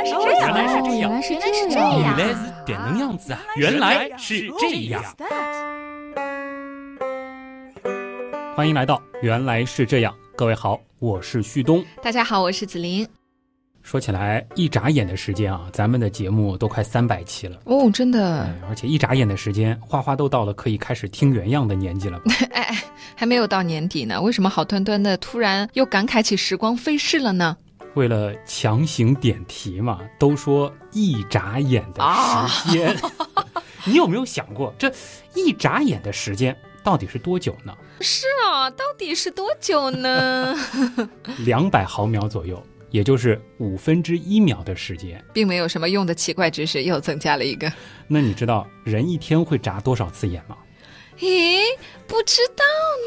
来是这样，原来是这样原来是原来是这这样样原来是这样子啊！原来是这样。欢迎来到原来是这样，各位好，我是旭东。大家好，我是子琳。说起来，一眨眼的时间啊，咱们的节目都快三百期了。哦，真的哎，而且一眨眼的时间，花花都到了可以开始听原样的年纪了吧？哎哎，还没有到年底呢，为什么好端端的突然又感慨起时光飞逝了呢？为了强行点题嘛，都说一眨眼的时间，你有没有想过，这一眨眼的时间到底是多久呢？是啊，到底是多久呢？两百毫秒左右，也就是五分之一秒的时间。并没有什么用的奇怪知识，又增加了一个。那你知道人一天会眨多少次眼吗？咦，不知道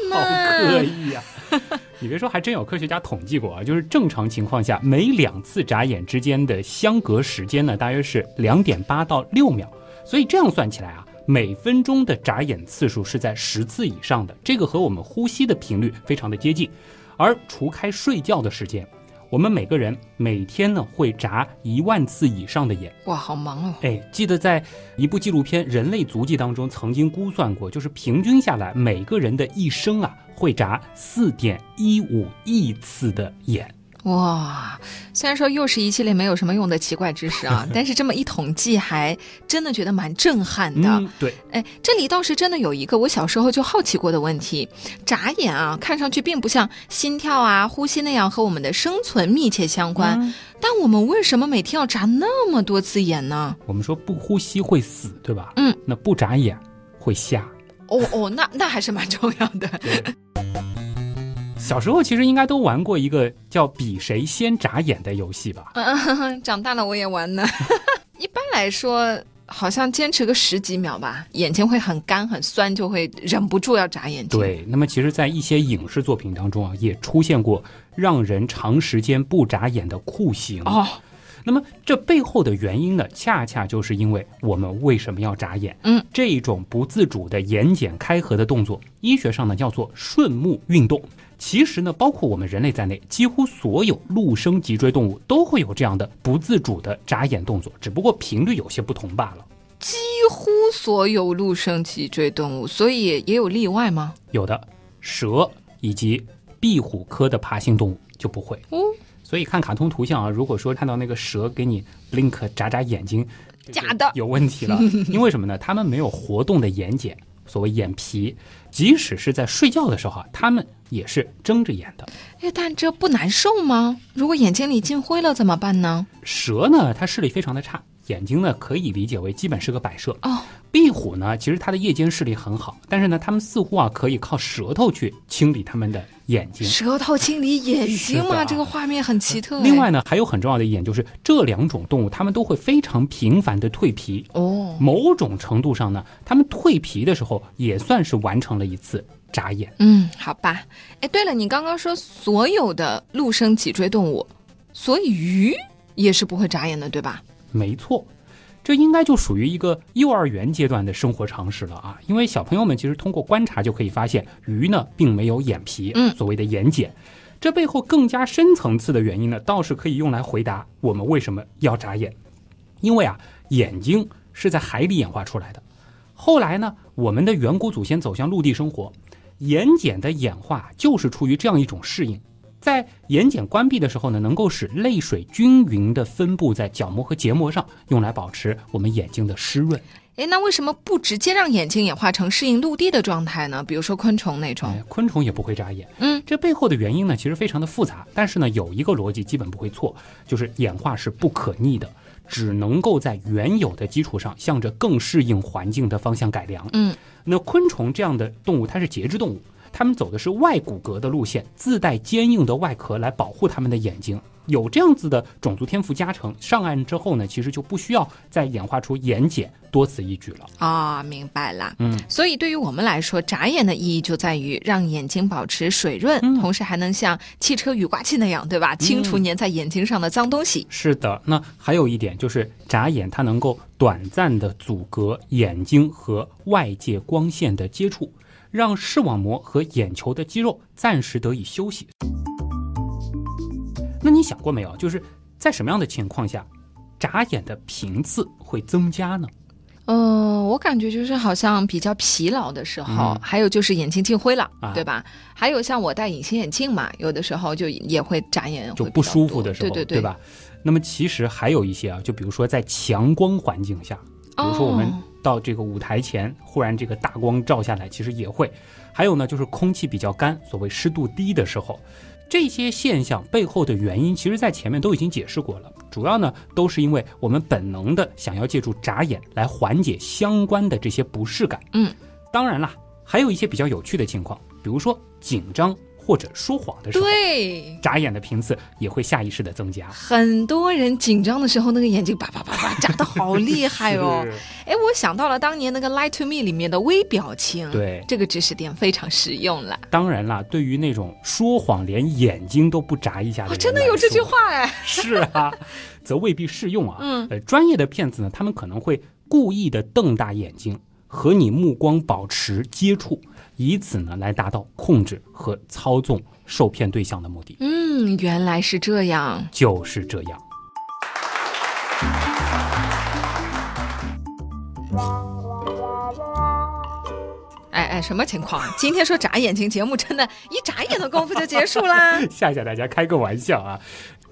呢好呢。刻意呀、你别说，还真有科学家统计过啊，就是正常情况下，每两次眨眼之间的相隔时间呢，大约是两点八到六秒。所以这样算起来啊，每分钟的眨眼次数是在十次以上的，这个和我们呼吸的频率非常的接近。而除开睡觉的时间，我们每个人每天呢会眨一万次以上的眼。哇，好忙哦。哎，记得在一部纪录片《人类足迹》当中曾经估算过，就是平均下来，每个人的一生啊会眨四点一五亿次的眼。哇，虽然说又是一系列没有什么用的奇怪知识啊，但是这么一统计，还真的觉得蛮震撼的。嗯，对，哎，这里倒是真的有一个我小时候就好奇过的问题：眨眼啊，看上去并不像心跳啊、呼吸那样和我们的生存密切相关，嗯但我们为什么每天要眨那么多次眼呢？我们说不呼吸会死，对吧？嗯，那不眨眼会瞎。哦哦，那那还是蛮重要的。小时候其实应该都玩过一个叫“比谁先眨眼”的游戏吧？嗯，长大了我也玩呢。一般来说，好像坚持个十几秒吧，眼睛会很干很酸，就会忍不住要眨眼睛。，对，那么其实，在一些影视作品当中啊，也出现过让人长时间不眨眼的酷刑。哦，那么这背后的原因呢，恰恰就是因为我们为什么要眨眼？嗯，这一种不自主的眼睑开合的动作，医学上呢叫做顺目运动。其实呢，包括我们人类在内，几乎所有陆生脊椎动物都会有这样的不自主的眨眼动作，只不过频率有些不同罢了。几乎所有陆生脊椎动物，所以也有例外吗？有的蛇以及壁虎科的爬行动物就不会。哦，所以看卡通图像啊，如果说看到那个蛇给你 blink 眨眨眼睛，假的有问题了。因为什么呢？它们没有活动的眼睑，所谓眼皮，即使是在睡觉的时候啊，他们也是睁着眼的。哎，但这不难受吗？如果眼睛里进灰了怎么办呢？蛇呢，它视力非常的差，眼睛呢可以理解为基本是个摆设。哦，壁虎呢，其实它的夜间视力很好，但是呢，它们似乎啊可以靠舌头去清理它们的眼睛。舌头清理眼睛是吗？这个画面很奇特。另外，呢，还有很重要的一点就是，这两种动物它们都会非常频繁的蜕皮。哦，某种程度上呢，它们蜕皮的时候也算是完成了一次眨眼。嗯，好吧。哎，对了，你刚刚说所有的陆生脊椎动物，所以鱼也是不会眨眼的，对吧？没错，这应该就属于一个幼儿园阶段的生活常识了啊。因为小朋友们其实通过观察就可以发现，鱼呢并没有眼皮，嗯所谓的眼睑。这背后更加深层次的原因呢，倒是可以用来回答我们为什么要眨眼。因为啊，眼睛是在海里演化出来的。后来呢，我们的远古祖先走向陆地生活，眼睑的演化就是出于这样一种适应。在眼睑关闭的时候呢，能够使泪水均匀地分布在角膜和结膜上，用来保持我们眼睛的湿润。哎，那为什么不直接让眼睛演化成适应陆地的状态呢？比如说昆虫那种。哎，昆虫也不会眨眼。嗯，这背后的原因呢，其实非常的复杂，但是呢，有一个逻辑基本不会错，就是演化是不可逆的，只能够在原有的基础上，向着更适应环境的方向改良。嗯，那昆虫这样的动物，它是节肢动物，它们走的是外骨骼的路线，自带坚硬的外壳来保护他们的眼睛。有这样子的种族天赋加成，上岸之后呢，其实就不需要再演化出眼睑，多此一举了。啊、明白啦。嗯，所以对于我们来说，眨眼的意义就在于让眼睛保持水润，嗯同时还能像汽车雨刮器那样，对吧？清除粘在眼睛上的脏东西。是的，那还有一点就是眨眼，它能够短暂的阻隔眼睛和外界光线的接触，让视网膜和眼球的肌肉暂时得以休息。那你想过没有，就是在什么样的情况下，眨眼的频次会增加呢？嗯，我感觉就是好像比较疲劳的时候，嗯还有就是眼睛进灰了，啊对吧？还有像我戴隐形眼镜嘛，有的时候就也会眨眼，就不舒服的时候，对对吧？那么其实还有一些啊，就比如说在强光环境下，比如说我们哦到这个舞台前，忽然这个大光照下来，其实也会。还有呢，就是空气比较干，所谓湿度低的时候，这些现象背后的原因，其实在前面都已经解释过了。主要呢，都是因为我们本能的想要借助眨眼来缓解相关的这些不适感。嗯，当然啦，还有一些比较有趣的情况，比如说紧张或者说谎的时候，对。眨眼的频次也会下意识的增加。很多人紧张的时候，那个眼睛叭叭叭叭眨的好厉害哦！是哎，我想到了当年那个《Lie to Me》里面的微表情，对这个知识点非常实用了。当然啦，对于那种说谎连眼睛都不眨一下的真的有这句？话哎！是啊，则未必适用啊。嗯呃，专业的骗子呢，他们可能会故意的瞪大眼睛，和你目光保持接触，以此呢来达到控制和操纵受骗对象的目的。嗯，原来是这样。就是这样。哎哎，什么情况？今天说眨眼睛节目，真的，一眨眼的功夫就结束啦。吓吓大家，开个玩笑啊。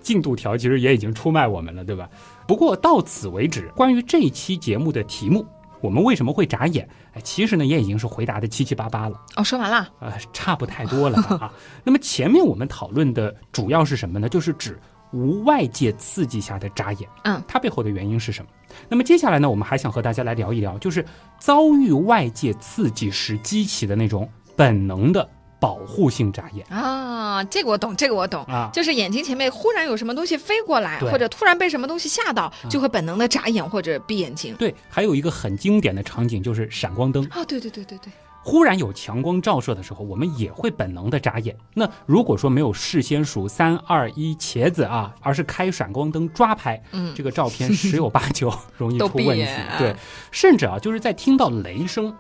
进度条其实也已经出卖我们了，对吧？不过到此为止，关于这一期节目的题目，我们为什么会眨眼？哎，其实呢也已经是回答的七七八八了，哦，说完了。呃，差不太多了啊。那么前面我们讨论的主要是什么呢？就是指无外界刺激下的眨眼，嗯，它背后的原因是什么？那么接下来呢，我们还想和大家来聊一聊，就是遭遇外界刺激时激起的那种本能的保护性眨眼啊，这个我懂，这个我懂。啊。就是眼睛前面忽然有什么东西飞过来，或者突然被什么东西吓到，就会本能的眨眼或者闭眼睛。对，还有一个很经典的场景就是闪光灯，啊，对对对对对，忽然有强光照射的时候，我们也会本能的眨眼。那如果说没有事先数三二一茄子啊，而是开闪光灯抓拍，嗯，这个照片十有八九 容易出问题。啊对，甚至啊，就是在听到雷声、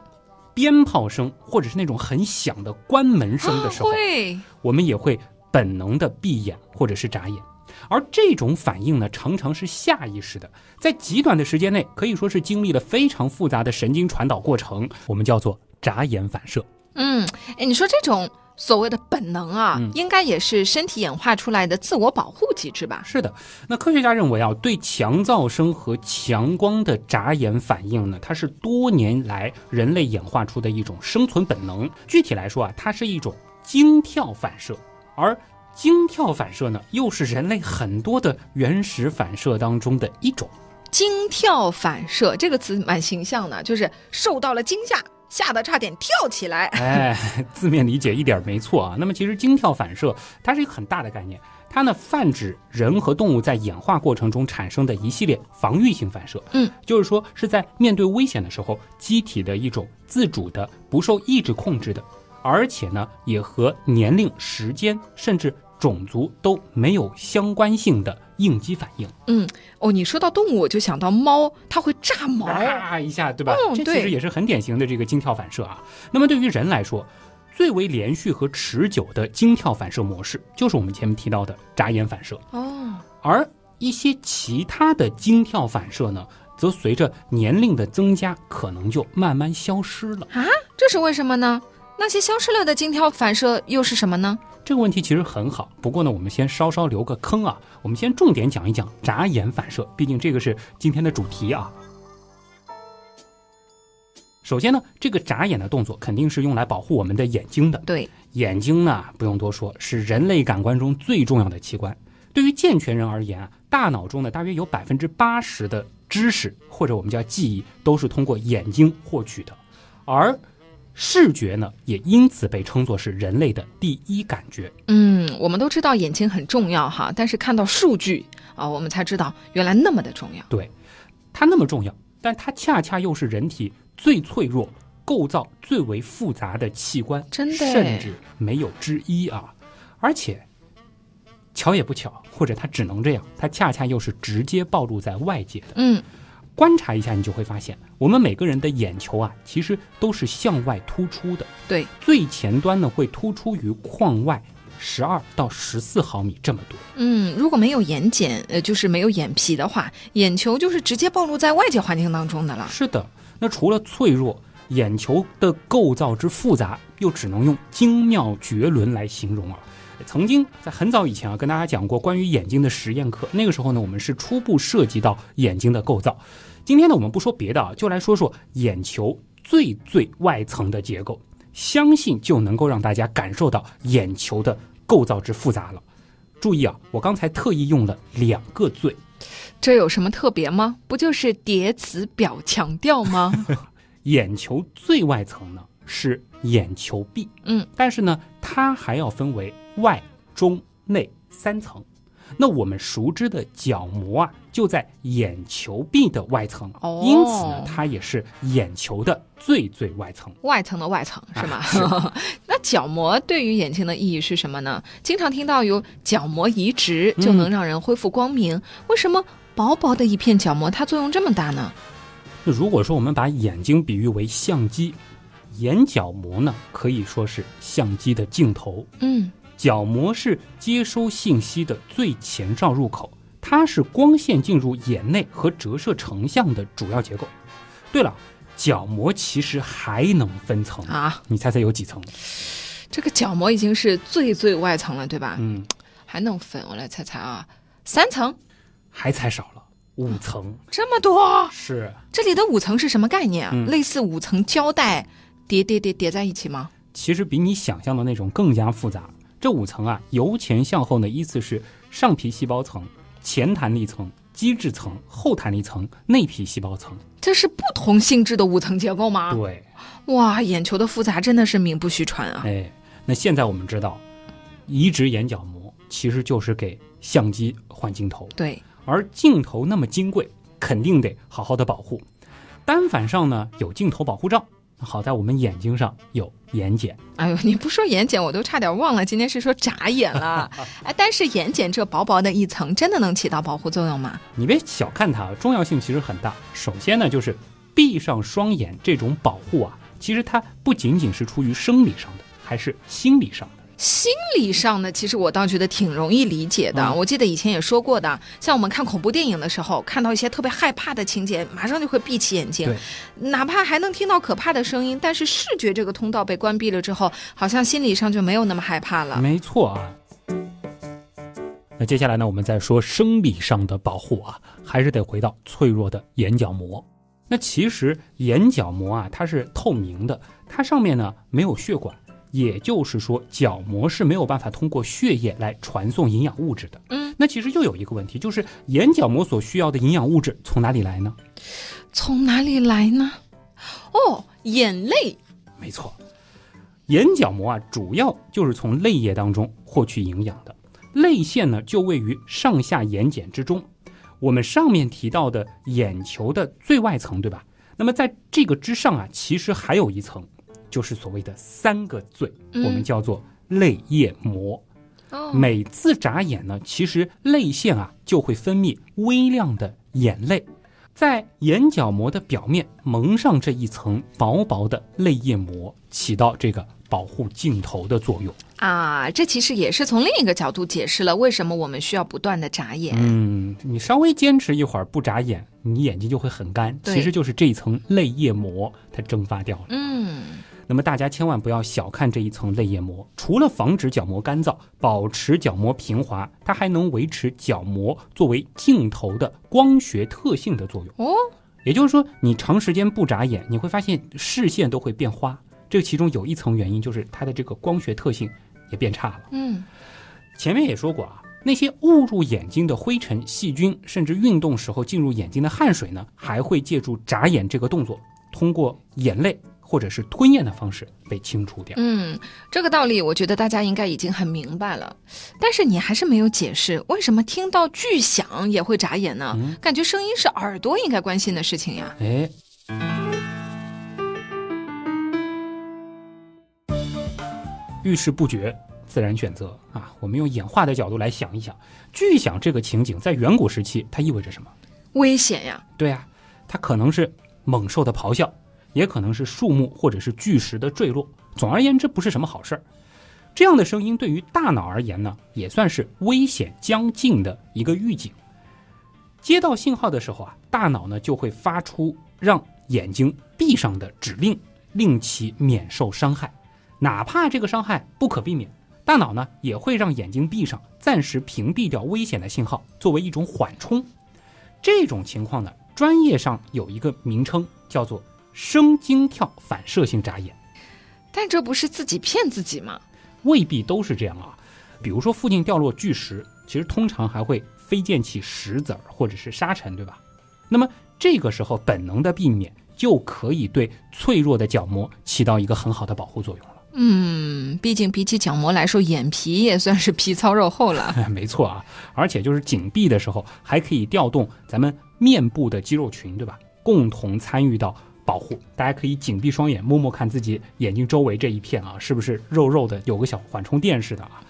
鞭炮声，或者是那种很响的关门声的时候，啊，我们也会本能的闭眼或者是眨眼。而这种反应呢，常常是下意识的，在极短的时间内，可以说是经历了非常复杂的神经传导过程，我们叫做眨眼反射。嗯，哎，你说这种所谓的本能啊，嗯应该也是身体演化出来的自我保护机制吧？是的，那科学家认为啊，对强噪声和强光的眨眼反应呢，它是多年来人类演化出的一种生存本能。具体来说啊，它是一种惊跳反射，而惊跳反射呢，又是人类很多的原始反射当中的一种。惊跳反射这个词蛮形象的，就是受到了惊吓，吓得差点跳起来。哎，字面理解一点没错啊。那么其实惊跳反射它是一个很大的概念，它呢泛指人和动物在演化过程中产生的一系列防御性反射。嗯，就是说是在面对危险的时候，机体的一种自主的、不受意志控制的，而且呢也和年龄、时间甚至种族都没有相关性的应激反应。嗯，哦，你说到动物，我就想到猫，它会炸毛。啊一下，对吧？嗯对这其实也是很典型的这个惊跳反射啊。那么对于人来说，最为连续和持久的惊跳反射模式，就是我们前面提到的眨眼反射。哦，而一些其他的惊跳反射呢，则随着年龄的增加，可能就慢慢消失了。啊，这是为什么呢？那些消失了的惊跳反射又是什么呢？这个问题其实很好，不过呢，我们先稍稍留个坑啊，我们先重点讲一讲眨眼反射，毕竟这个是今天的主题啊。首先呢，这个眨眼的动作肯定是用来保护我们的眼睛的。对，眼睛呢，不用多说，是人类感官中最重要的器官。对于健全人而言啊，大脑中呢大约有百分之八十的知识或者我们叫记忆都是通过眼睛获取的，而视觉呢也因此被称作是人类的第一感觉。嗯，我们都知道眼睛很重要哈，但是看到数据啊，我们才知道原来那么的重要。对，它那么重要，但它恰恰又是人体最脆弱、构造最为复杂的器官，真的甚至没有之一啊！而且巧也不巧，或者它只能这样，它恰恰又是直接暴露在外界的。嗯，观察一下，你就会发现，我们每个人的眼球啊，其实都是向外突出的。对，最前端呢会突出于眶外十二到十四毫米这么多。嗯，如果没有眼睑，呃，就是没有眼皮的话，眼球就是直接暴露在外界环境当中的了。是的，那除了脆弱，眼球的构造之复杂，又只能用精妙绝伦来形容了。曾经在很早以前啊，跟大家讲过关于眼睛的实验课，那个时候呢，我们是初步涉及到眼睛的构造。今天呢，我们不说别的啊，就来说说眼球最最外层的结构，相信就能够让大家感受到眼球的构造之复杂了。注意啊，我刚才特意用了两个“最”，这有什么特别吗？不就是叠词表强调吗？眼球最外层呢是眼球壁，嗯，但是呢，它还要分为外、中、内三层。那我们熟知的角膜啊，就在眼球壁的外层，哦因此呢，它也是眼球的最最外层。外层的外层是吗？啊是 那角膜对于眼睛的意义是什么呢？经常听到有角膜移植就能让人恢复光明，为什么薄薄的一片角膜它作用这么大呢？那如果说我们把眼睛比喻为相机，眼角膜呢可以说是相机的镜头，嗯，角膜是接收信息的最前哨入口，它是光线进入眼内和折射成像的主要结构。对了，角膜其实还能分层，啊，你猜猜有几层？这个角膜已经是最最外层了，对吧？嗯，还能分，我来猜猜啊，三层，还猜少了，五层。这么多，是，这里的五层是什么概念啊？嗯类似五层胶带叠叠叠叠在一起吗？其实比你想象的那种更加复杂。这五层啊，由前向后呢，依次是上皮细胞层、前弹力层、基质层、后弹力层、内皮细胞层。这是不同性质的五层结构吗？对，哇，眼球的复杂真的是名不虚传啊！哎，那现在我们知道，移植眼角膜其实就是给相机换镜头，对，而镜头那么金贵，肯定得好好的保护。单反上呢有镜头保护罩，好在我们眼睛上有眼睑。哎呦，你不说眼睑，我都差点忘了今天是说眨眼了。哎，但是眼睑这薄薄的一层，真的能起到保护作用吗？你别小看它，重要性其实很大。首先呢，就是闭上双眼这种保护啊，其实它不仅仅是出于生理上的，还是心理上的。心理上呢，其实我倒觉得挺容易理解的。嗯我记得以前也说过的，像我们看恐怖电影的时候，看到一些特别害怕的情节，马上就会闭起眼睛，哪怕还能听到可怕的声音，但是视觉这个通道被关闭了之后，好像心理上就没有那么害怕了。没错啊。那接下来呢，我们再说生理上的保护啊，还是得回到脆弱的眼角膜。那其实眼角膜啊，它是透明的，它上面呢没有血管，也就是说角膜是没有办法通过血液来传送营养物质的。嗯，那其实又有一个问题，就是眼角膜所需要的营养物质从哪里来呢？从哪里来呢？哦，眼泪。没错，眼角膜啊，主要就是从泪液当中获取营养的。泪腺呢，就位于上下眼睑之中。我们上面提到的眼球的最外层，对吧？那么在这个之上啊，其实还有一层，就是所谓的三个罪，嗯我们叫做泪液膜。哦，每次眨眼呢，其实泪腺啊就会分泌微量的眼泪，在眼角膜的表面蒙上这一层薄薄的泪液膜，起到这个保护镜头的作用。啊，这其实也是从另一个角度解释了为什么我们需要不断的眨眼。嗯，你稍微坚持一会儿不眨眼，你眼睛就会很干，其实就是这一层泪液膜它蒸发掉了。嗯，那么大家千万不要小看这一层泪液膜，除了防止角膜干燥、保持角膜平滑，它还能维持角膜作为镜头的光学特性的作用。哦，也就是说，你长时间不眨眼，你会发现视线都会变花。这其中有一层原因就是它的这个光学特性也变差了。嗯，前面也说过啊，那些误入眼睛的灰尘、细菌，甚至运动时候进入眼睛的汗水呢，还会借助眨眼这个动作，通过眼泪或者是吞咽的方式被清除掉。嗯，这个道理我觉得大家应该已经很明白了，但是你还是没有解释为什么听到巨响也会眨眼呢？嗯感觉声音是耳朵应该关心的事情呀。哎，遇事不决，自然选择啊。我们用演化的角度来想一想，巨响这个情景在远古时期它意味着什么？危险呀！对呀、它可能是猛兽的咆哮，也可能是树木或者是巨石的坠落。总而言之，不是什么好事儿。这样的声音对于大脑而言呢，也算是危险将近的一个预警。接到信号的时候啊，大脑呢就会发出让眼睛闭上的指令，令其免受伤害。哪怕这个伤害不可避免，大脑呢也会让眼睛闭上，暂时屏蔽掉危险的信号，作为一种缓冲。这种情况呢，专业上有一个名称，叫做声惊跳反射性眨眼。但这不是自己骗自己吗？未必都是这样啊。比如说附近掉落巨石，其实通常还会飞溅起石子儿或者是沙尘，对吧？那么这个时候本能的避免，就可以对脆弱的角膜起到一个很好的保护作用了。嗯，毕竟比起角膜来说，眼皮也算是皮糙肉厚了。没错啊，而且就是紧闭的时候，还可以调动咱们面部的肌肉群，对吧？共同参与到保护。大家可以紧闭双眼，摸摸看自己眼睛周围这一片啊，是不是肉肉的，有个小缓冲垫似的啊？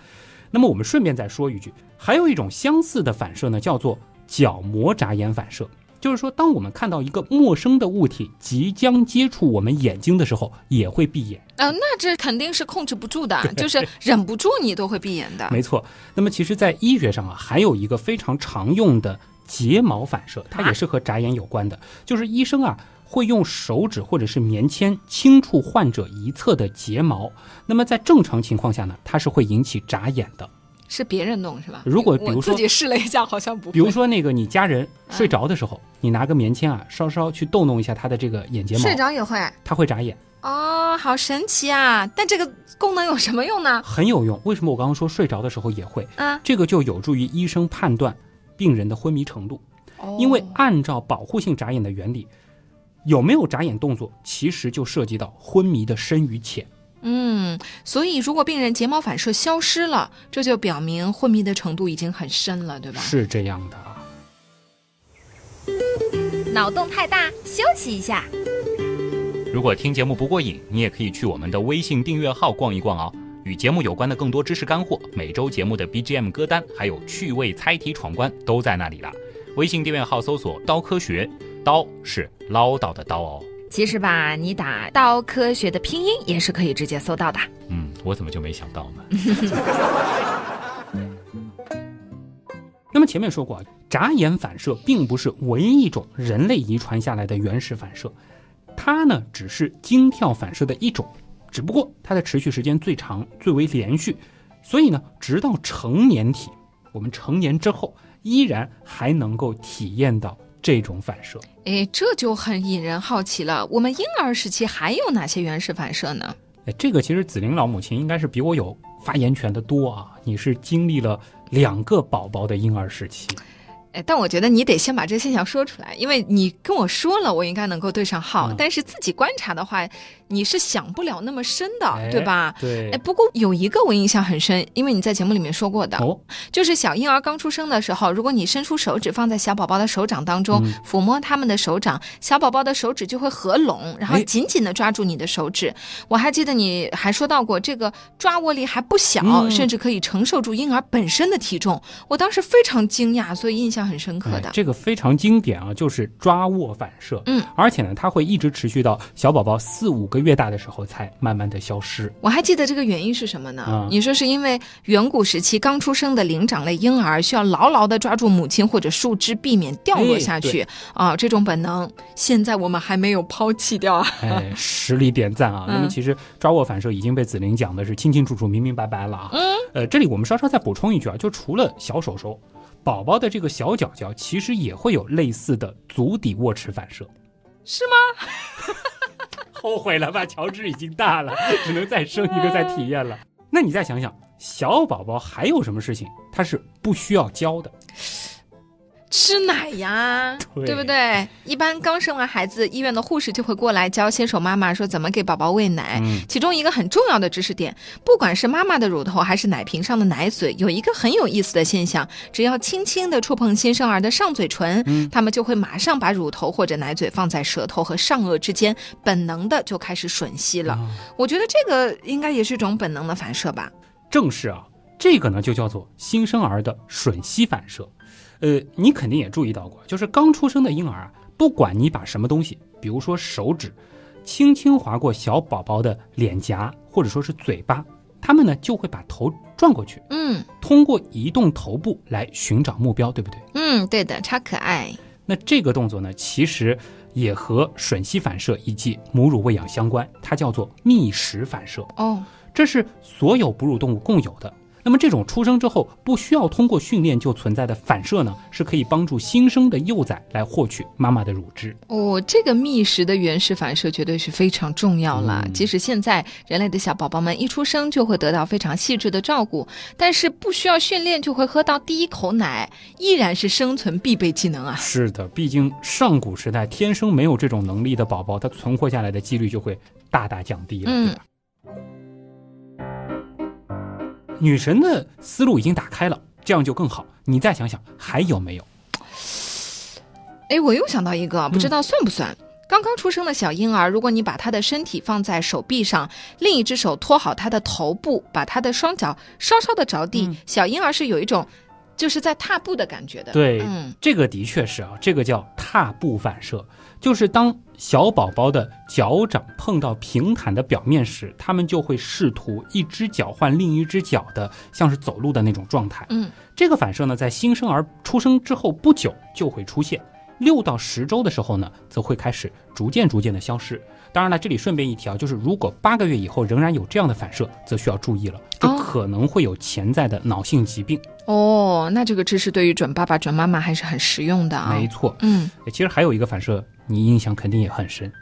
那么我们顺便再说一句，还有一种相似的反射呢，叫做角膜眨眼反射。就是说，当我们看到一个陌生的物体即将接触我们眼睛的时候，也会闭眼。啊，那这肯定是控制不住的，就是忍不住你都会闭眼的。没错。那么其实，在医学上啊，还有一个非常常用的睫毛反射，它也是和眨眼有关的。就是医生啊，会用手指或者是棉签轻触患者一侧的睫毛。那么在正常情况下呢，它是会引起眨眼的。是别人弄是吧？如果比如说自己试了一下，好像不。比如说那个你家人睡着的时候，你拿个棉签啊，稍稍去逗弄一下他的这个眼睫毛，睡着也会，他会眨眼。哦，好神奇啊！但这个功能有什么用呢？很有用。为什么我刚刚说睡着的时候也会？啊，这个就有助于医生判断病人的昏迷程度。哦，因为按照保护性眨眼的原理，有没有眨眼动作，其实就涉及到昏迷的深与浅。嗯，所以如果病人睫毛反射消失了，这就表明昏迷的程度已经很深了，对吧？是这样的啊。脑洞太大，休息一下。如果听节目不过瘾，你也可以去我们的微信订阅号逛一逛哦。与节目有关的更多知识干货，每周节目的 BGM 歌单，还有趣味猜题闯关都在那里了。微信订阅号搜索“刀科学”，刀是唠叨的刀哦。其实吧，你打“刀科学”的拼音也是可以直接搜到的。嗯，我怎么就没想到呢？那么前面说过，眨眼反射并不是唯一一种人类遗传下来的原始反射，它呢只是惊跳反射的一种，只不过它的持续时间最长、最为连续，所以呢，直到成年体，我们成年之后依然还能够体验到。这种反射，哎，这就很引人好奇了。我们婴儿时期还有哪些原始反射呢？哎，这个其实紫菱老母亲应该是比我有发言权的多啊。你是经历了两个宝宝的婴儿时期。哎，但我觉得你得先把这个现象说出来，因为你跟我说了，我应该能够对上号。但是自己观察的话，你是想不了那么深的，对吧？对。哎，不过有一个我印象很深，因为你在节目里面说过的，哦，就是小婴儿刚出生的时候，如果你伸出手指放在小宝宝的手掌当中，抚摸他们的手掌，小宝宝的手指就会合拢，然后紧紧的抓住你的手指。我还记得你还说到过，这个抓握力还不小，甚至可以承受住婴儿本身的体重。我当时非常惊讶，所以印象。很深刻的，这个非常经典啊，就是抓握反射。嗯，而且呢，它会一直持续到小宝宝四五个月大的时候才慢慢的消失。我还记得这个原因是什么呢？你说是因为远古时期刚出生的灵长类婴儿需要牢牢的抓住母亲或者树枝，避免掉落下去啊，这种本能，现在我们还没有抛弃掉啊。哎，实力点赞啊！那么其实抓握反射已经被子菱讲的是清清楚楚、明明白白了啊。嗯，呃，这里我们稍稍再补充一句啊，就除了小手手。宝宝的这个小脚脚其实也会有类似的足底握持反射，是吗？后悔了吧？乔治已经大了，只能再生一个再体验了。那你再想想，小宝宝还有什么事情他是不需要教的？吃奶呀，对不对？一般刚生完孩子，医院的护士就会过来教新手妈妈说怎么给宝宝喂奶。其中一个很重要的知识点，不管是妈妈的乳头还是奶瓶上的奶嘴，有一个很有意思的现象：只要轻轻的触碰新生儿的上嘴唇，他们就会马上把乳头或者奶嘴放在舌头和上颚之间，本能的就开始吮吸了。我觉得这个应该也是一种本能的反射吧。正是啊，这个呢就叫做新生儿的吮吸反射。呃，你肯定也注意到过，就是刚出生的婴儿啊，不管你把什么东西，比如说手指，轻轻划过小宝宝的脸颊或者说是嘴巴，他们呢就会把头转过去，嗯通过移动头部来寻找目标，对不对？嗯，对的，超可爱。那这个动作呢，其实也和吮吸反射以及母乳喂养相关，它叫做觅食反射，哦，这是所有哺乳动物共有的。那么这种出生之后不需要通过训练就存在的反射呢，是可以帮助新生的幼崽来获取妈妈的乳汁。哦，这个觅食的原始反射绝对是非常重要了。嗯即使现在人类的小宝宝们一出生就会得到非常细致的照顾，但是不需要训练就会喝到第一口奶，依然是生存必备技能啊。是的，毕竟上古时代天生没有这种能力的宝宝，他存活下来的几率就会大大降低了，嗯女神的思路已经打开了，这样就更好。你再想想，还有没有？哎，我又想到一个，不知道算不算？刚刚出生的小婴儿，如果你把他的身体放在手臂上，另一只手托好他的头部，把他的双脚稍稍的着地，嗯小婴儿是有一种就是在踏步的感觉的。对，嗯这个的确是啊，这个叫踏步反射，就是当小宝宝的脚掌碰到平坦的表面时，他们就会试图一只脚换另一只脚的，像是走路的那种状态。嗯，这个反射呢，在新生儿出生之后不久就会出现，六到十周的时候呢，则会开始逐渐逐渐的消失。当然了，这里顺便一提啊，就是如果八个月以后仍然有这样的反射，则需要注意了，这哦可能会有潜在的脑性疾病。哦，那这个知识对于准爸爸、准妈妈还是很实用的啊。没错，嗯，其实还有一个反射，你印象肯定也很深。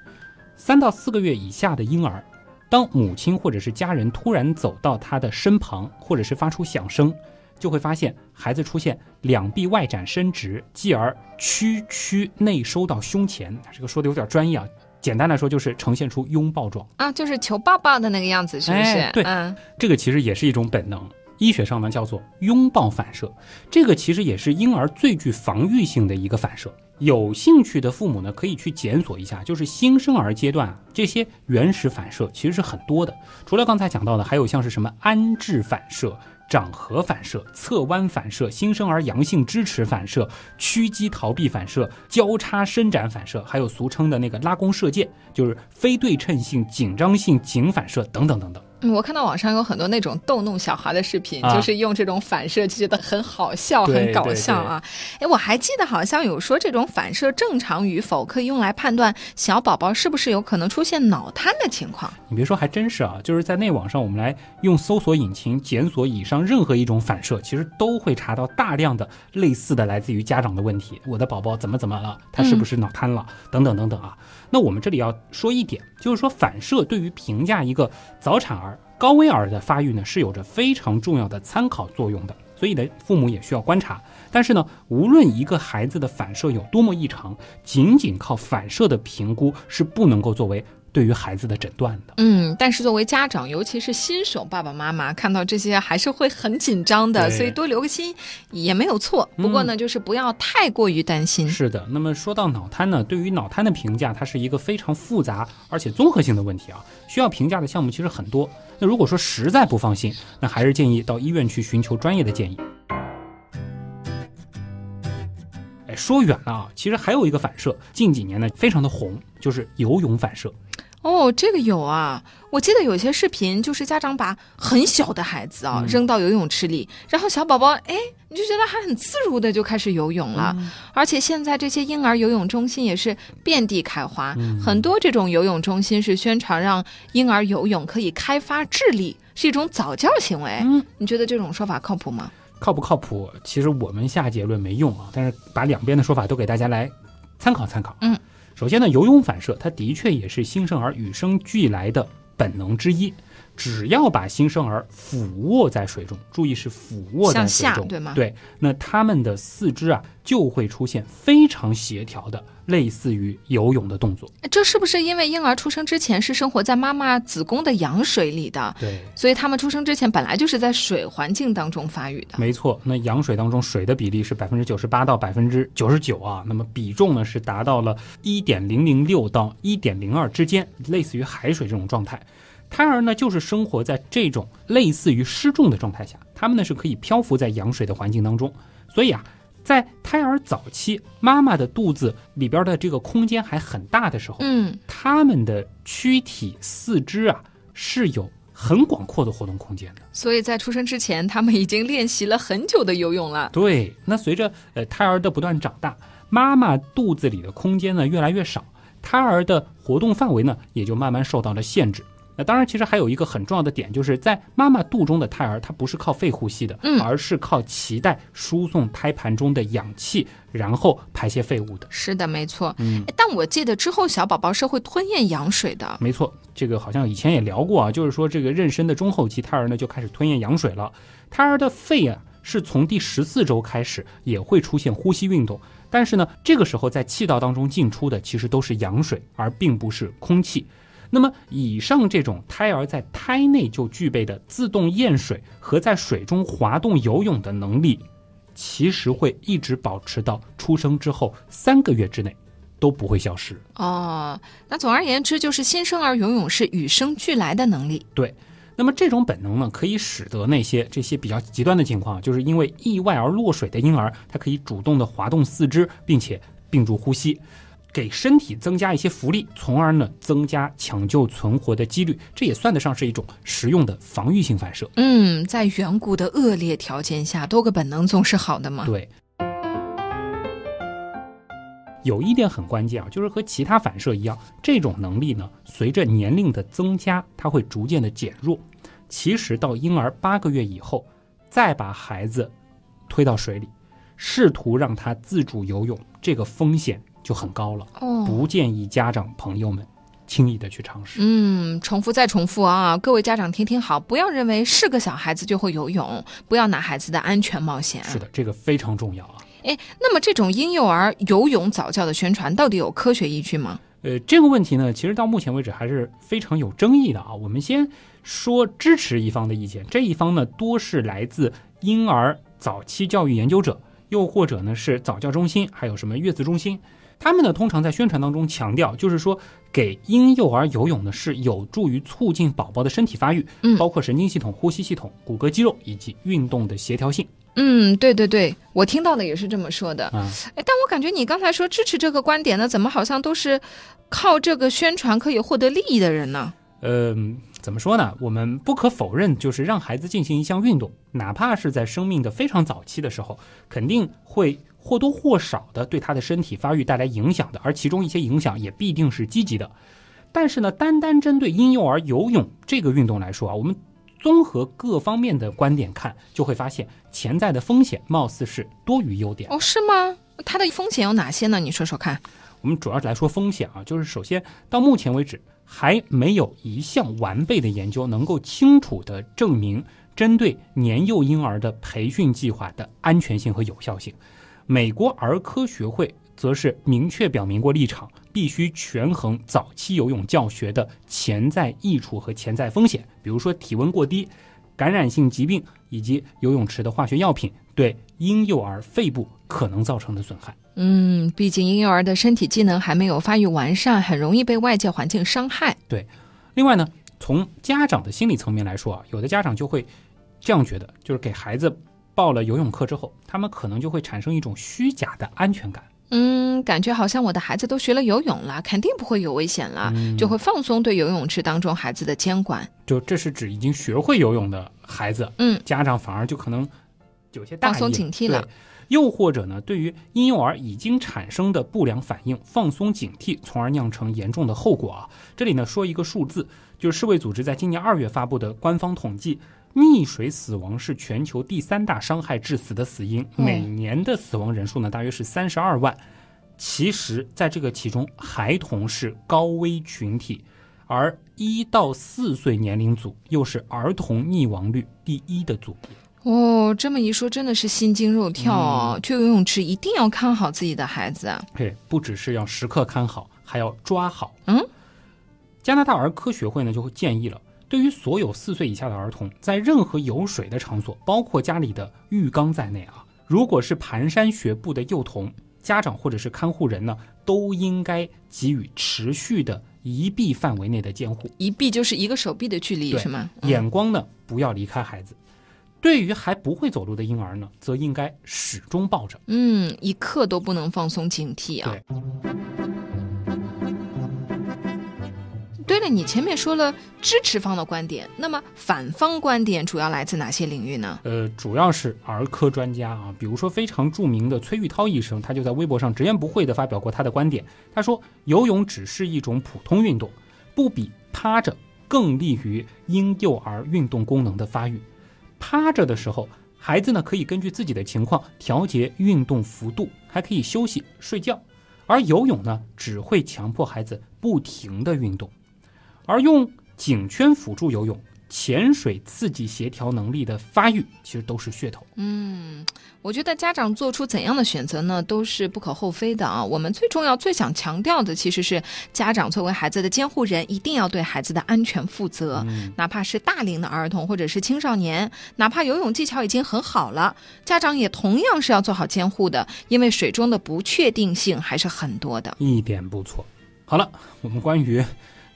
三到四个月以下的婴儿，当母亲或者是家人突然走到他的身旁，或者是发出响声，就会发现孩子出现两臂外展伸直，继而屈曲内收到胸前。这个说的有点专业啊，简单来说就是呈现出拥抱状。啊，就是求抱抱的那个样子，是不是？哎对嗯，这个其实也是一种本能，医学上呢叫做拥抱反射。这个其实也是婴儿最具防御性的一个反射。有兴趣的父母呢，可以去检索一下，就是新生儿阶段啊，这些原始反射其实是很多的。除了刚才讲到的，还有像是什么安置反射、掌颌反射、侧弯反射、新生儿阳性支持反射、屈肌逃避反射、交叉伸展反射，还有俗称的那个拉弓射箭，就是非对称性、紧张性颈反射等等等等。嗯我看到网上有很多那种逗弄小孩的视频，啊就是用这种反射，就觉得很好笑、很搞笑啊。哎，我还记得好像有说这种反射正常与否，可以用来判断小宝宝是不是有可能出现脑瘫的情况。你别说，还真是啊！就是在内网上，我们来用搜索引擎检索以上任何一种反射，其实都会查到大量的类似的来自于家长的问题：我的宝宝怎么怎么了？他是不是脑瘫了？等等等等啊！那我们这里要说一点，就是说反射对于评价一个早产儿、高危儿的发育呢，是有着非常重要的参考作用的。所以呢，父母也需要观察。但是呢，无论一个孩子的反射有多么异常，仅仅靠反射的评估是不能够作为对于孩子的诊断的。嗯，但是作为家长，尤其是新手爸爸妈妈，看到这些还是会很紧张的，所以多留个心也没有错。不过呢，就是不要太过于担心。是的，那么说到脑瘫呢，对于脑瘫的评价，它是一个非常复杂而且综合性的问题啊，需要评价的项目其实很多。那如果说实在不放心，那还是建议到医院去寻求专业的建议。哎，说远了啊，其实还有一个反射，近几年呢非常的红，就是游泳反射。哦，这个有啊，我记得有些视频就是家长把很小的孩子啊、嗯扔到游泳池里，然后小宝宝哎，你就觉得还很自如的就开始游泳了。而且现在这些婴儿游泳中心也是遍地开花，嗯很多这种游泳中心是宣传让婴儿游泳可以开发智力，是一种早教行为。嗯，你觉得这种说法靠谱吗？靠不靠谱？其实我们下结论没用啊，但是把两边的说法都给大家来参考参考。嗯，首先呢，游泳反射它的确也是新生儿与生俱来的本能之一。只要把新生儿俯卧在水中，注意是俯卧在水中，对吗对，那他们的四肢啊就会出现非常协调的，类似于游泳的动作。这是不是因为婴儿出生之前是生活在妈妈子宫的羊水里的，对，所以他们出生之前本来就是在水环境当中发育的？没错，那羊水当中水的比例是百分之九十八到百分之九十九啊，那么比重呢是达到了一点零零六到一点零二之间，类似于海水这种状态。胎儿呢就是生活在这种类似于失重的状态下，他们呢是可以漂浮在羊水的环境当中，所以啊，在胎儿早期，妈妈的肚子里边的这个空间还很大的时候，嗯，他们的躯体四肢啊是有很广阔的活动空间的。所以在出生之前，他们已经练习了很久的游泳了。对，那随着呃胎儿的不断长大，妈妈肚子里的空间呢越来越少，胎儿的活动范围呢也就慢慢受到了限制。那当然，其实还有一个很重要的点，就是在妈妈肚中的胎儿，它不是靠肺呼吸的，嗯而是靠脐带输送胎盘中的氧气，然后排泄废物的。是的，没错。嗯，哎但我记得之后小宝宝是会吞咽羊水的。没错，这个好像以前也聊过啊，就是说这个妊娠的中后期，胎儿呢就开始吞咽羊水了。胎儿的肺啊，是从第十四周开始也会出现呼吸运动，但是呢，这个时候在气道当中进出的其实都是羊水，而并不是空气。那么，以上这种胎儿在胎内就具备的自动咽水和在水中滑动游泳的能力，其实会一直保持到出生之后三个月之内，都不会消失。哦，那总而言之，就是新生儿游泳是与生俱来的能力。对那么这种本能呢，可以使得那些这些比较极端的情况，就是因为意外而落水的婴儿，他可以主动的滑动四肢，并且屏住呼吸，给身体增加一些福利，从而呢增加抢救存活的几率。这也算得上是一种实用的防御性反射。嗯，在远古的恶劣条件下，多个本能总是好的嘛。对。有一点很关键啊，就是和其他反射一样，这种能力呢，随着年龄的增加，它会逐渐的减弱。其实到婴儿八个月以后，再把孩子推到水里，试图让他自主游泳，这个风险就很高了，哦，不建议家长朋友们轻易的去尝试。嗯，重复再重复啊！各位家长听听好，不要认为是个小孩子就会游泳，不要拿孩子的安全冒险。是的，这个非常重要啊。哎，那么这种婴幼儿游泳早教的宣传到底有科学依据吗？呃，这个问题呢，其实到目前为止还是非常有争议的啊。我们先说支持一方的意见，这一方呢多是来自婴儿早期教育研究者，又或者呢是早教中心，还有什么月子中心，他们呢通常在宣传当中强调，就是说给婴幼儿游泳呢是有助于促进宝宝的身体发育，嗯包括神经系统、呼吸系统、骨骼肌肉以及运动的协调性嗯，对对对，我听到的也是这么说的。啊。哎，但我感觉你刚才说支持这个观点呢，怎么好像都是靠这个宣传可以获得利益的人呢？嗯，怎么说呢？我们不可否认，就是让孩子进行一项运动，哪怕是在生命的非常早期的时候，肯定会或多或少的对他的身体发育带来影响的，而其中一些影响也必定是积极的。但是呢，单单针对婴幼儿游泳这个运动来说啊，我们综合各方面的观点看，就会发现潜在的风险貌似是多于优点。哦，是吗？它的风险有哪些呢？你说说看。我们主要来说风险啊，就是首先到目前为止还没有一项完备的研究能够清楚地证明针对年幼婴儿的培训计划的安全性和有效性。美国儿科学会则是明确表明过立场，必须权衡早期游泳教学的潜在益处和潜在风险，比如说体温过低、感染性疾病以及游泳池的化学药品对婴幼儿肺部可能造成的损害。嗯，毕竟婴幼儿的身体机能还没有发育完善，很容易被外界环境伤害。对另外呢，从家长的心理层面来说啊，有的家长就会这样觉得，就是给孩子报了游泳课之后，他们可能就会产生一种虚假的安全感。嗯，感觉好像我的孩子都学了游泳了，肯定不会有危险了，嗯就会放松对游泳池当中孩子的监管。就这是指已经学会游泳的孩子，嗯，家长反而就可能有些大意放松警惕了对又或者呢，对于婴幼儿已经产生的不良反应放松警惕，从而酿成严重的后果啊。这里呢说一个数字，就是世卫组织在今年二月发布的官方统计，溺水死亡是全球第三大伤害致死的死因，嗯每年的死亡人数呢大约是三十二万。其实，在这个其中，孩童是高危群体，而一到四岁年龄组又是儿童溺亡率第一的组别。哦，这么一说，真的是心惊肉跳哦！去游泳池一定要看好自己的孩子啊。嘿，不只是要时刻看好，还要抓好。嗯，加拿大儿科学会呢就会建议了，对于所有四岁以下的儿童，在任何有水的场所，包括家里的浴缸在内啊，如果是蹒跚学步的幼童，家长或者是看护人呢，都应该给予持续的一臂范围内的监护。一臂就是一个手臂的距离，对是吗？嗯眼光呢不要离开孩子。对于还不会走路的婴儿呢，则应该始终抱着。嗯，一刻都不能放松警惕啊。对对了，你前面说了支持方的观点，那么反方观点主要来自哪些领域呢？呃，主要是儿科专家啊，比如说非常著名的崔玉涛医生，他就在微博上直言不讳地发表过他的观点。他说，游泳只是一种普通运动，不比趴着更利于婴幼儿运动功能的发育。趴着的时候，孩子呢可以根据自己的情况调节运动幅度，还可以休息睡觉；而游泳呢，只会强迫孩子不停地运动。而用颈圈辅助游泳、潜水刺激协调能力的发育，其实都是噱头。嗯，我觉得家长做出怎样的选择呢，都是不可厚非的啊。我们最重要、最想强调的，其实是家长作为孩子的监护人，一定要对孩子的安全负责。哪怕是大龄的儿童或者是青少年，哪怕游泳技巧已经很好了，家长也同样是要做好监护的，因为水中的不确定性还是很多的。一点不错。好了，我们关于。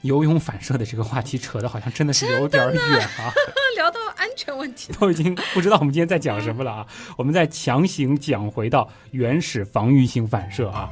游泳反射的这个话题扯的好像真的是有点远啊，聊到安全问题 都已经不知道我们今天在讲什么了啊！我们再强行讲回到原始防御性反射啊。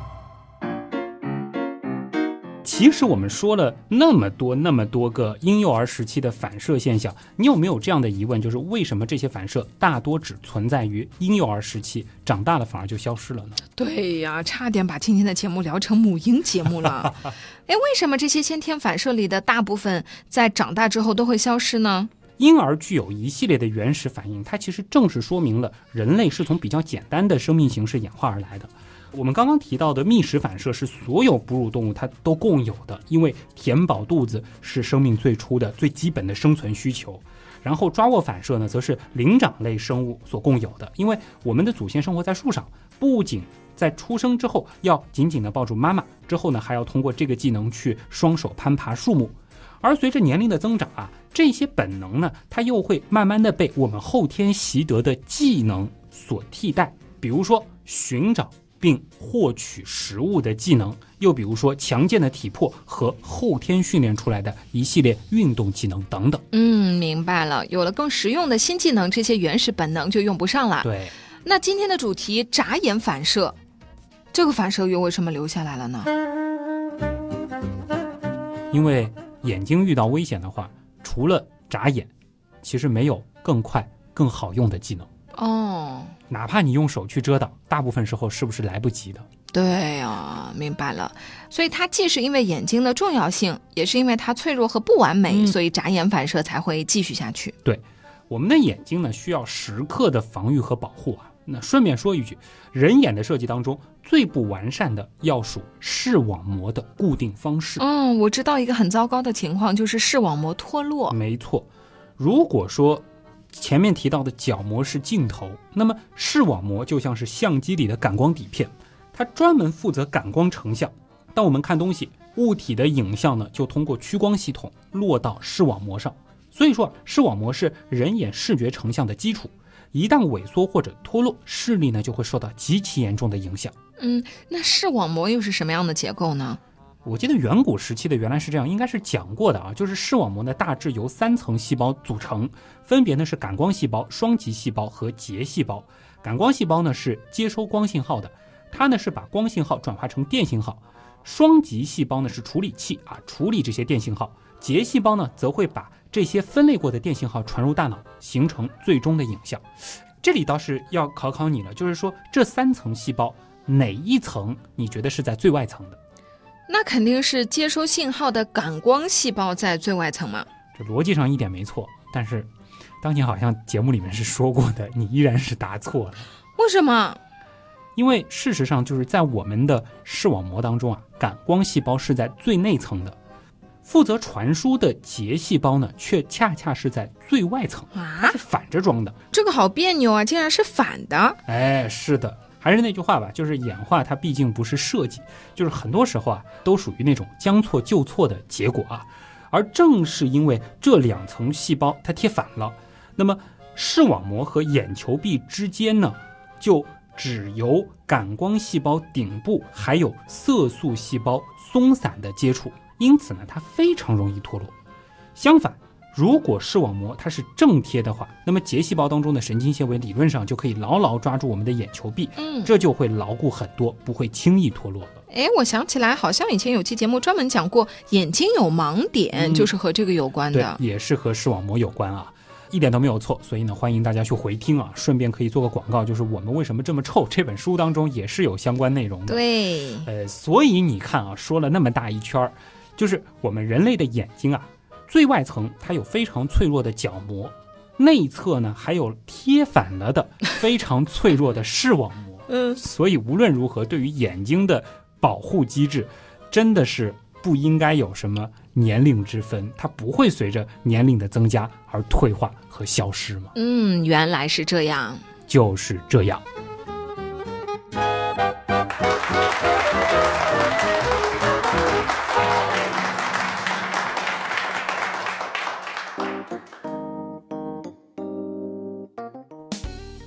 其实我们说了那么多那么多个婴幼儿时期的反射现象，你有没有这样的疑问？就是为什么这些反射大多只存在于婴幼儿时期，长大了反而就消失了呢？对呀，差点把今天的节目聊成母婴节目了。哎，为什么这些先天反射里的大部分在长大之后都会消失呢？婴儿具有一系列的原始反应，它其实正是说明了人类是从比较简单的生命形式演化而来的。我们刚刚提到的觅食反射是所有哺乳动物它都共有的，因为填饱肚子是生命最初的最基本的生存需求。然后抓握反射呢，则是灵长类生物所共有的，因为我们的祖先生活在树上，不仅在出生之后要紧紧地抱住妈妈，之后呢还要通过这个技能去双手攀爬树木。而随着年龄的增长啊，这些本能呢，它又会慢慢的被我们后天习得的技能所替代，比如说寻找。并获取食物的技能，又比如说强健的体魄和后天训练出来的一系列运动技能等等。嗯，明白了。有了更实用的新技能，这些原始本能就用不上了。对。那今天的主题眨眼反射，这个反射又为什么留下来了呢？因为眼睛遇到危险的话，除了眨眼，其实没有更快、更好用的技能。哦。哪怕你用手去遮挡，大部分时候是不是来不及的？对呀，明白了。所以它既是因为眼睛的重要性，也是因为它脆弱和不完美，所以眨眼反射才会继续下去。对，我们的眼睛呢，需要时刻的防御和保护啊。那顺便说一句，人眼的设计当中最不完善的要数视网膜的固定方式。嗯，我知道一个很糟糕的情况，就是视网膜脱落。没错，如果说。前面提到的角膜是镜头，那么视网膜就像是相机里的感光底片，它专门负责感光成像。当我们看东西，物体的影像呢就通过屈光系统落到视网膜上。所以说，视网膜是人眼视觉成像的基础。一旦萎缩或者脱落，视力呢就会受到极其严重的影响。嗯，那视网膜又是什么样的结构呢？我记得远古时期的原来是这样，应该是讲过的啊，就是视网膜呢大致由三层细胞组成，分别呢是感光细胞、双极细胞和结细胞。感光细胞呢是接收光信号的，它呢是把光信号转化成电信号；双极细胞呢是处理器啊，处理这些电信号；结细胞呢则会把这些分类过的电信号传入大脑，形成最终的影像。这里倒是要考考你了，就是说这三层细胞哪一层你觉得是在最外层的？那肯定是接收信号的感光细胞在最外层嘛？这逻辑上一点没错，但是当年好像节目里面是说过的，你依然是答错了。为什么？因为事实上就是在我们的视网膜当中啊，感光细胞是在最内层的，负责传输的结细胞呢，却恰恰是在最外层啊，是反着装的。这个好别扭啊，竟然是反的。哎，是的。还是那句话吧，就是演化它毕竟不是设计，就是很多时候啊，都属于那种将错就错的结果啊。而正是因为这两层细胞它贴反了，那么视网膜和眼球壁之间呢，就只由感光细胞顶部还有色素细胞松散的接触，因此呢，它非常容易脱落。相反，如果视网膜它是正贴的话，那么结细胞当中的神经纤维理论上就可以牢牢抓住我们的眼球壁，嗯，这就会牢固很多，不会轻易脱落了。哎，我想起来，好像以前有期节目专门讲过，眼睛有盲点，嗯就是和这个有关对的，。也是和视网膜有关啊。一点都没有错，所以呢，欢迎大家去回听啊。顺便可以做个广告，就是《我们为什么这么臭》这本书当中也是有相关内容的。对，呃，所以你看啊，说了那么大一圈儿，就是我们人类的眼睛啊，最外层它有非常脆弱的角膜，内侧呢还有贴反了的非常脆弱的视网膜。嗯，所以无论如何，对于眼睛的保护机制，真的是不应该有什么年龄之分，它不会随着年龄的增加而退化和消失吗，嗯，原来是这样。就是这样。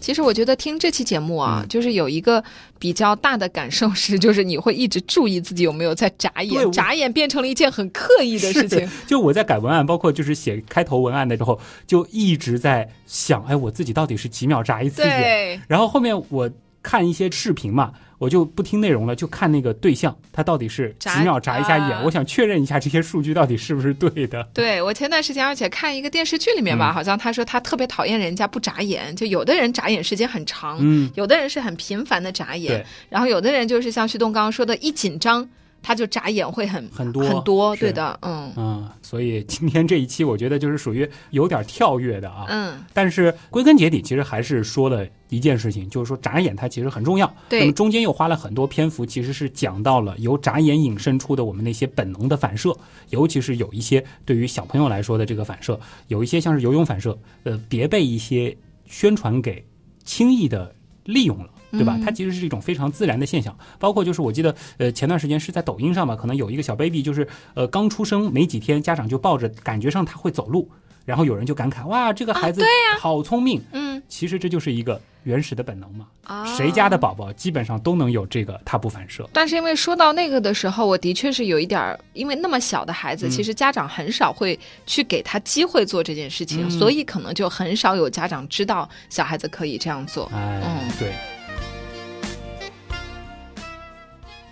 其实我觉得听这期节目啊，嗯就是有一个比较大的感受是，就是你会一直注意自己有没有在眨眼，眨眼变成了一件很刻意的事情。就我在改文案，包括就是写开头文案的时候，就一直在想，哎，我自己到底是几秒眨一次眼？对，然后后面我看一些视频嘛，我就不听内容了，就看那个对象，他到底是几秒眨一下眼，啊我想确认一下这些数据到底是不是对的。对我前段时间，而且看一个电视剧里面吧，嗯。好像他说他特别讨厌人家不眨眼，就有的人眨眼时间很长，嗯，有的人是很频繁的眨眼对，然后有的人就是像旭东刚刚说的，一紧张他就眨眼会很很多很多，对的，嗯嗯，所以今天这一期我觉得就是属于有点跳跃的啊。嗯，但是归根结底，其实还是说了一件事情，就是说眨眼它其实很重要。对那么中间又花了很多篇幅，其实是讲到了由眨眼引申出的我们那些本能的反射，尤其是有一些对于小朋友来说的这个反射，有一些像是游泳反射，呃，别被一些宣传给轻易的利用了。对吧嗯？它其实是一种非常自然的现象，包括就是我记得，呃，前段时间是在抖音上吧，可能有一个小 baby，就是呃刚出生没几天，家长就抱着，感觉上他会走路，然后有人就感慨，哇，这个孩子好聪明。嗯其实这就是一个原始的本能嘛，啊，谁家的宝宝基本上都能有这个踏步反射。但是因为说到那个的时候，我的确是有一点儿，因为那么小的孩子，嗯其实家长很少会去给他机会做这件事情，嗯所以可能就很少有家长知道小孩子可以这样做。哎，嗯对。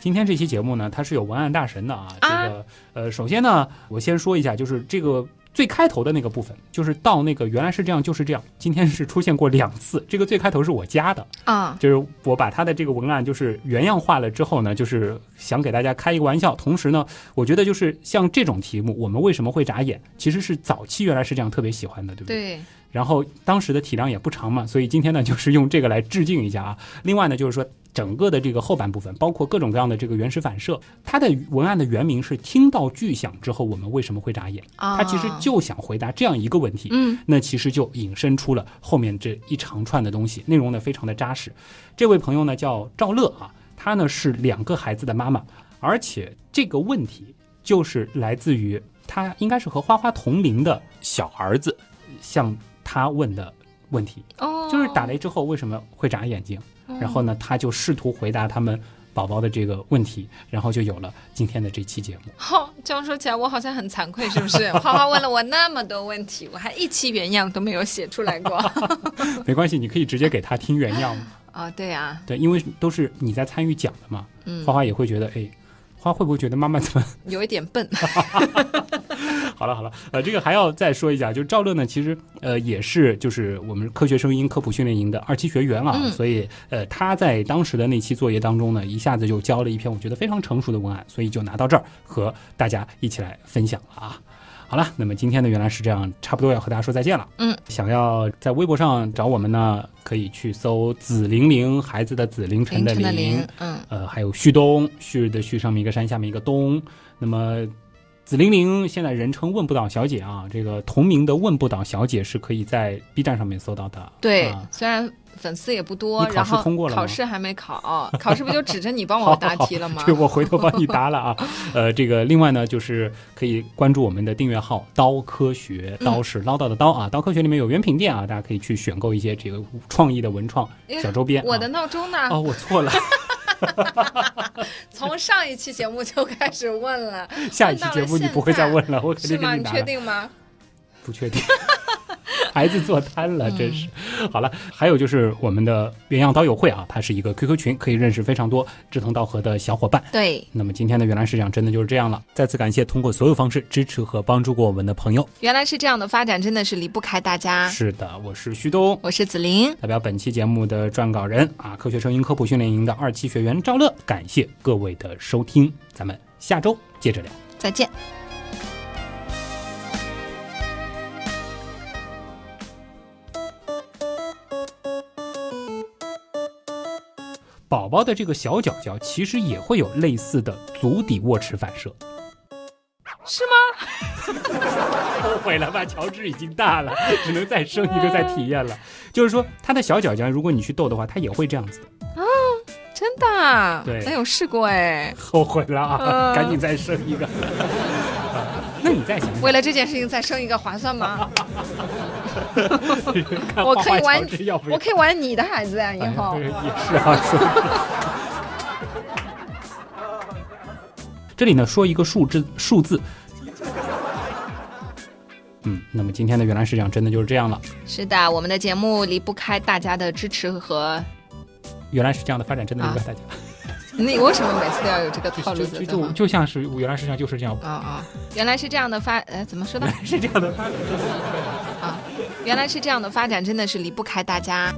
今天这期节目呢，它是有文案大神的啊。这啊个呃，首先呢，我先说一下，就是这个最开头的那个部分，就是到那个原来是这样就是这样，今天是出现过两次。这个最开头是我加的，啊，就是我把它的这个文案就是原样化了之后呢，就是想给大家开一个玩笑。同时呢，我觉得就是像这种题目，我们为什么会眨眼，其实是早期原来是这样特别喜欢的，对不对？对，然后当时的体量也不长嘛，所以今天呢就是用这个来致敬一下啊。另外呢就是说整个的这个后半部分，包括各种各样的这个原始反射，它的文案的原名是“听到巨响之后我们为什么会眨眼”，啊，它其实就想回答这样一个问题。嗯那其实就引申出了后面这一长串的东西，内容呢非常的扎实。这位朋友呢叫赵乐啊，他呢是两个孩子的妈妈，而且这个问题就是来自于他应该是和花花同龄的小儿子向他问的问题，哦，就是打雷之后为什么会眨眼睛？然后呢，他就试图回答他们宝宝的这个问题，然后就有了今天的这期节目。哦，这样说起来，我好像很惭愧，是不是？花花问了我那么多问题，我还一期原样都没有写出来过。没关系，你可以直接给他听原样嘛。啊，对呀、对，因为都是你在参与讲的嘛，嗯花花也会觉得，哎，花会不会觉得妈妈怎么？有一点笨。好了好了，呃，这个还要再说一下，就是赵乐呢，其实呃也是就是我们科学声音科普训练营的二期学员啊，嗯所以呃他在当时的那期作业当中呢，一下子就交了一篇我觉得非常成熟的文案，所以就拿到这儿和大家一起来分享了啊。好了，那么今天呢，原来是这样，差不多要和大家说再见了。嗯，想要在微博上找我们呢，可以去搜“紫玲玲”，孩子的紫，凌晨的凌，嗯，呃，还有旭东，旭日的旭上面一个山，下面一个东。那么紫玲玲现在人称问不倒小姐啊，这个同名的问不倒小姐是可以在 B 站上面搜到的。对，啊虽然粉丝也不多，然后试通过了吗考试还没考，考试不就指着你帮我 答题了吗？这个我回头帮你答了啊。呃，这个另外呢，就是可以关注我们的订阅号“刀科学”，嗯刀是唠叨的刀啊。刀科学里面有原品店啊，大家可以去选购一些这个创意的文创小周边、啊。我的闹钟呢？哦，我错了，从上一期节目就开始问了，下一期节目你不会再问了，我肯是吗？你确。定吗？不确定。孩子坐瘫了，真是。好了，还有就是我们的原样刀友会啊，它是一个 QQ 群，可以认识非常多志同道合的小伙伴。对，那么今天的原来是这样，真的就是这样了。再次感谢通过所有方式支持和帮助过我们的朋友。原来是这样的发展，真的是离不开大家。是的，我是旭东，我是子琳，代表本期节目的撰稿人啊，科学声音科普训练营的二期学员赵乐，感谢各位的收听，咱们下周接着聊，再见。宝宝的这个小脚脚其实也会有类似的足底握持反射，是吗？后悔了吧？乔治已经大了，只能再生一个再体验了。就是说，他的小脚脚，如果你去逗的话，他也会这样子的。啊，真的？对，没有试过哎。后悔了啊！赶紧再生一个。那你再想，为了这件事情再生一个划算吗？我可以玩，我可以玩你的孩子呀，以后也是啊。这里呢，说一个数字，数字。嗯，那么今天的原来是这样，真的就是这样了。是的，我们的节目离不开大家的支持和。原来是这样的发展，真的离不开大家。你为什么每次都要有这个套路？就就就像是原来是这样，就是这样。啊啊，原来是这样的发，呃，怎么说的？是这样的发展。啊，原来是这样的发展，真的是离不开大家。